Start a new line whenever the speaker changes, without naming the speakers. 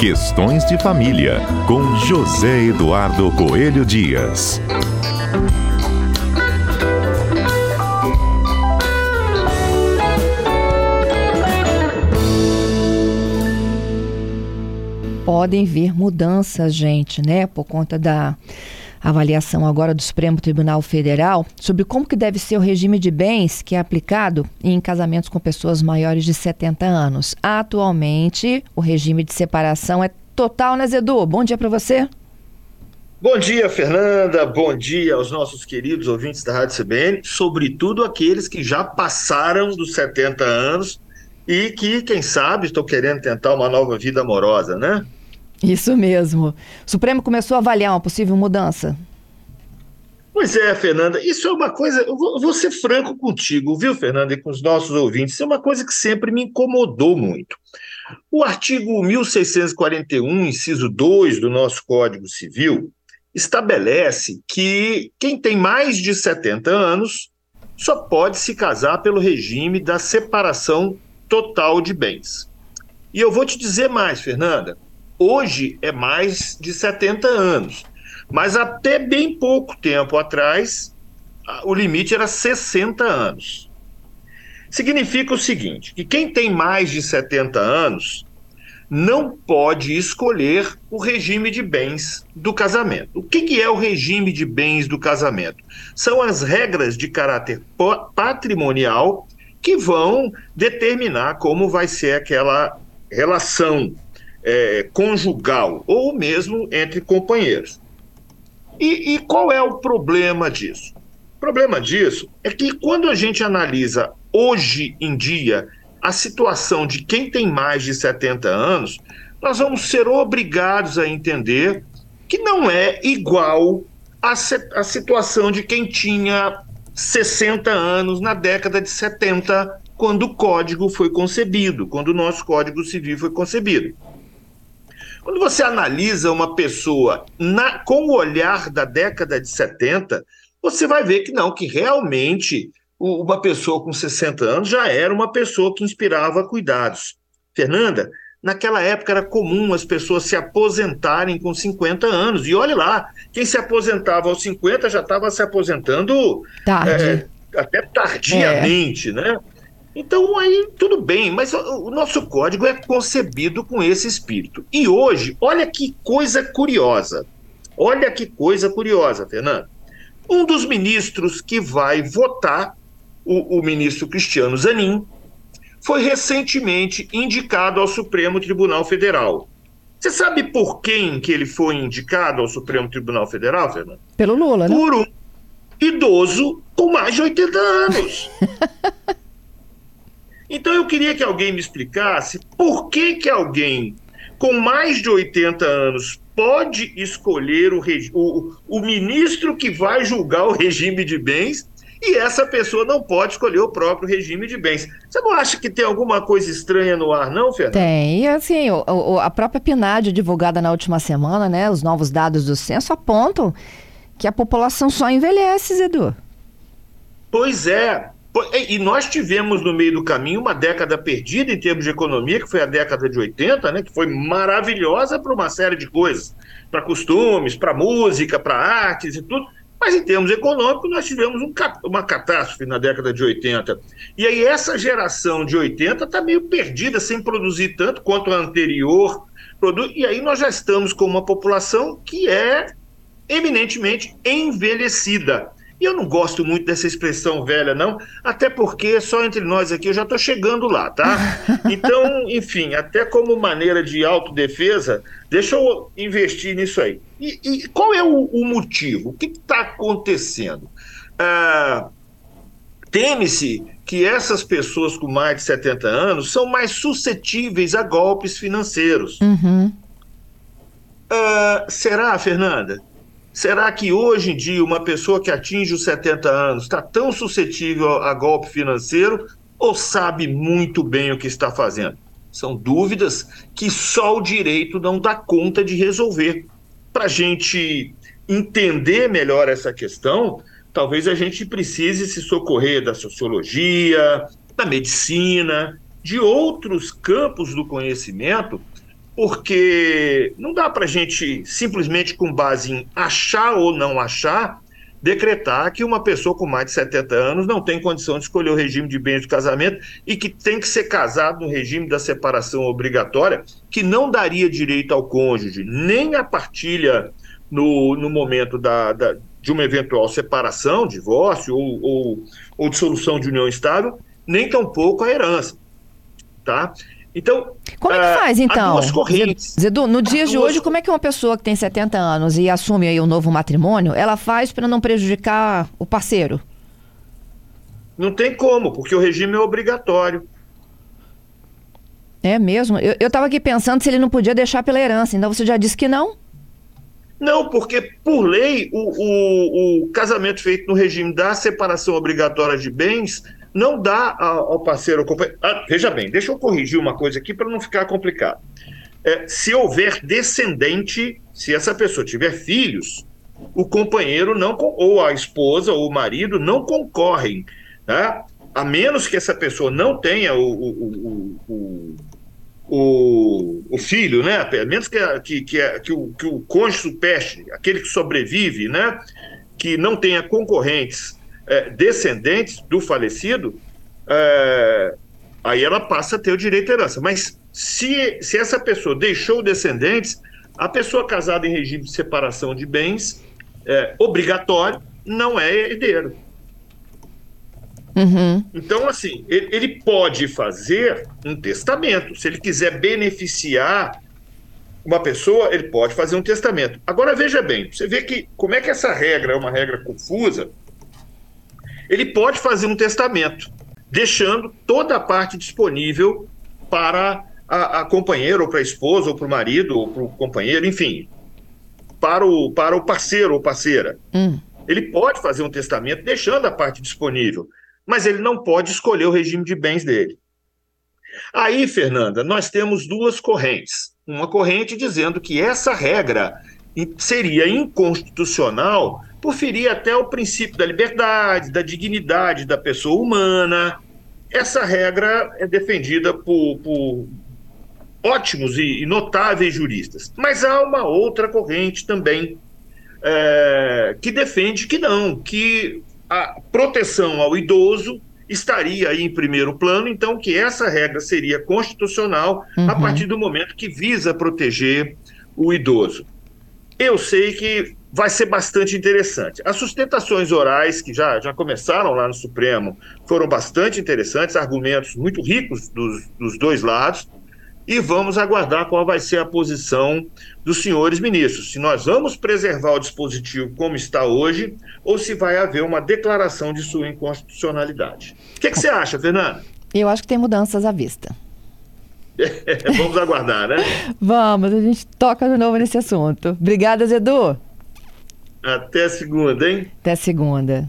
Questões de Família, com José Eduardo Coelho Dias.
Podem vir mudanças, gente, né? Por conta da avaliação agora do Supremo Tribunal Federal sobre como que deve ser o regime de bens que é aplicado em casamentos com pessoas maiores de 70 anos. Atualmente, o regime de separação é total, né, Zedu? Bom dia para você.
Bom dia, Fernanda. Bom dia aos nossos queridos ouvintes da Rádio CBN, sobretudo aqueles que já passaram dos 70 anos e que, quem sabe, estão querendo tentar uma nova vida amorosa, né?
Isso mesmo. O Supremo começou a avaliar uma possível mudança.
Pois é, Fernanda, isso é uma coisa. Eu vou, vou, ser franco contigo, viu, Fernanda, e com os nossos ouvintes. Isso é uma coisa que sempre me incomodou muito. O artigo 1641, inciso 2 do nosso Código Civil, estabelece que quem tem mais de 70 anos só pode se casar pelo regime da separação total de bens. E eu vou te dizer mais, Fernanda hoje é mais de 70 anos. Mas até bem pouco tempo atrás, o limite era 60 anos. Significa o seguinte: que quem tem mais de 70 anos não pode escolher o regime de bens do casamento. O que, que é o regime de bens do casamento? São as regras de caráter patrimonial que vão determinar como vai ser aquela relação é, conjugal ou mesmo entre companheiros. E, e qual é o problema disso? O problema disso é que quando a gente analisa hoje em dia a situação de quem tem mais de 70 anos, nós vamos ser obrigados a entender que não é igual à, situação de quem tinha 60 anos na década de 70, quando o código foi concebido, quando o nosso Código Civil foi concebido. Quando você analisa uma pessoa na, com o olhar da década de 70, você vai ver que não, que realmente uma pessoa com 60 anos já era uma pessoa que inspirava cuidados. Fernanda, naquela época era comum as pessoas se aposentarem com 50 anos. E olhe lá, quem se aposentava aos 50 já estava se aposentando é, até tardiamente, é. né? Então aí tudo bem, mas o nosso código é concebido com esse espírito. E hoje, olha que coisa curiosa. Olha que coisa curiosa, Fernando. Um dos ministros que vai votar, o, o ministro Cristiano Zanin, foi recentemente indicado ao Supremo Tribunal Federal. Você sabe por quem que ele foi indicado ao Supremo Tribunal Federal, Fernando?
Pelo Lula,
né? Por um idoso com mais de 80 anos. Então eu queria que alguém me explicasse por que, que alguém com mais de 80 anos pode escolher o, o, o ministro que vai julgar o regime de bens e essa pessoa não pode escolher o próprio regime de bens. Você não acha que tem alguma coisa estranha no ar, não, Fernanda?
Tem. E assim, o, o, a própria PNAD divulgada na última semana, né? Os novos dados do censo apontam que a população só envelhece, Edu.
Pois é. E nós tivemos no meio do caminho uma década perdida em termos de economia, que foi a década de 80, né, que foi maravilhosa para uma série de coisas, para costumes, para música, para artes e tudo. Mas em termos econômicos, nós tivemos um, uma catástrofe na década de 80. E aí essa geração de 80 está meio perdida, sem produzir tanto quanto a anterior. E aí nós já estamos com uma população que é eminentemente envelhecida. E eu não gosto muito dessa expressão velha, não, até porque só entre nós aqui eu já estou chegando lá, tá? Então, enfim, até como maneira de autodefesa, deixa eu investir nisso aí. E, e qual é o, o, motivo? O que está acontecendo? Ah, Teme-se que essas pessoas com mais de 70 anos são mais suscetíveis a golpes financeiros.
Uhum.
Ah, será, Fernanda? Será que hoje em dia uma pessoa que atinge os 70 anos está tão suscetível a golpe financeiro ou sabe muito bem o que está fazendo? São dúvidas que só o direito não dá conta de resolver. Para a gente entender melhor essa questão, talvez a gente precise se socorrer da sociologia, da medicina, de outros campos do conhecimento porque não dá para a gente simplesmente com base em achar ou não achar decretar que uma pessoa com mais de 70 anos não tem condição de escolher o regime de bens de casamento e que tem que ser casado no regime da separação obrigatória, que não daria direito ao cônjuge, nem a partilha no, no momento da, da de uma eventual separação, divórcio ou, ou, ou dissolução de união estável, nem tampouco a herança. Tá?
Então. Como é que ah, faz, então? Duas correntes. Zedu, no dia de hoje, como é que uma pessoa que tem 70 anos e assume aí um novo matrimônio, ela faz para não prejudicar o parceiro?
Não tem como, porque o regime é obrigatório.
É mesmo? Eu estava aqui pensando se ele não podia deixar pela herança, então você já disse que não?
Não, porque por lei o, o, o casamento feito no regime da separação obrigatória de bens não dá ao parceiro. Ah, veja bem, deixa eu corrigir uma coisa aqui para não ficar complicado. É, se houver descendente, se essa pessoa tiver filhos, o companheiro não ou a esposa ou o marido não concorrem, né? a menos que essa pessoa não tenha o, o, o, o, o filho, né? a menos que, que, que, que, o, que o cônjuge supeste, aquele que sobrevive, né? que não tenha concorrentes é, descendentes do falecido, é, aí ela passa a ter o direito à herança. Mas se, se essa pessoa deixou descendentes, a pessoa casada em regime de separação de bens é, obrigatório não é herdeiro. Uhum. Então, assim, ele, ele, pode fazer um testamento. Se ele quiser beneficiar uma pessoa, ele pode fazer um testamento. Agora, veja bem, você vê que como é que essa regra é uma regra confusa, ele pode fazer um testamento, deixando toda a parte disponível para a, a companheira, ou para a esposa, ou para o marido, ou para o companheiro, enfim, para o, para o parceiro ou parceira. Hum. Ele pode fazer um testamento deixando a parte disponível, mas ele não pode escolher o regime de bens dele. Aí, Fernanda, nós temos duas correntes. Uma corrente dizendo que essa regra seria inconstitucional por ferir até o princípio da liberdade, da dignidade da pessoa humana. Essa regra é defendida por, por ótimos e, notáveis juristas. Mas há uma outra corrente também é, que defende que não, que a proteção ao idoso estaria aí em primeiro plano, então que essa regra seria constitucional uhum. a partir do momento que visa proteger o idoso. Eu sei que vai ser bastante interessante. As sustentações orais, que já, já começaram lá no Supremo, foram bastante interessantes, argumentos muito ricos dos, dos dois lados, e vamos aguardar qual vai ser a posição dos senhores ministros. Se nós vamos preservar o dispositivo como está hoje, ou se vai haver uma declaração de sua inconstitucionalidade. O que, que você acha, Fernanda?
Eu acho que tem mudanças à vista.
vamos aguardar, né?
Vamos, a gente toca de novo nesse assunto. Obrigada, Zedu.
Até segunda, hein?
Até segunda.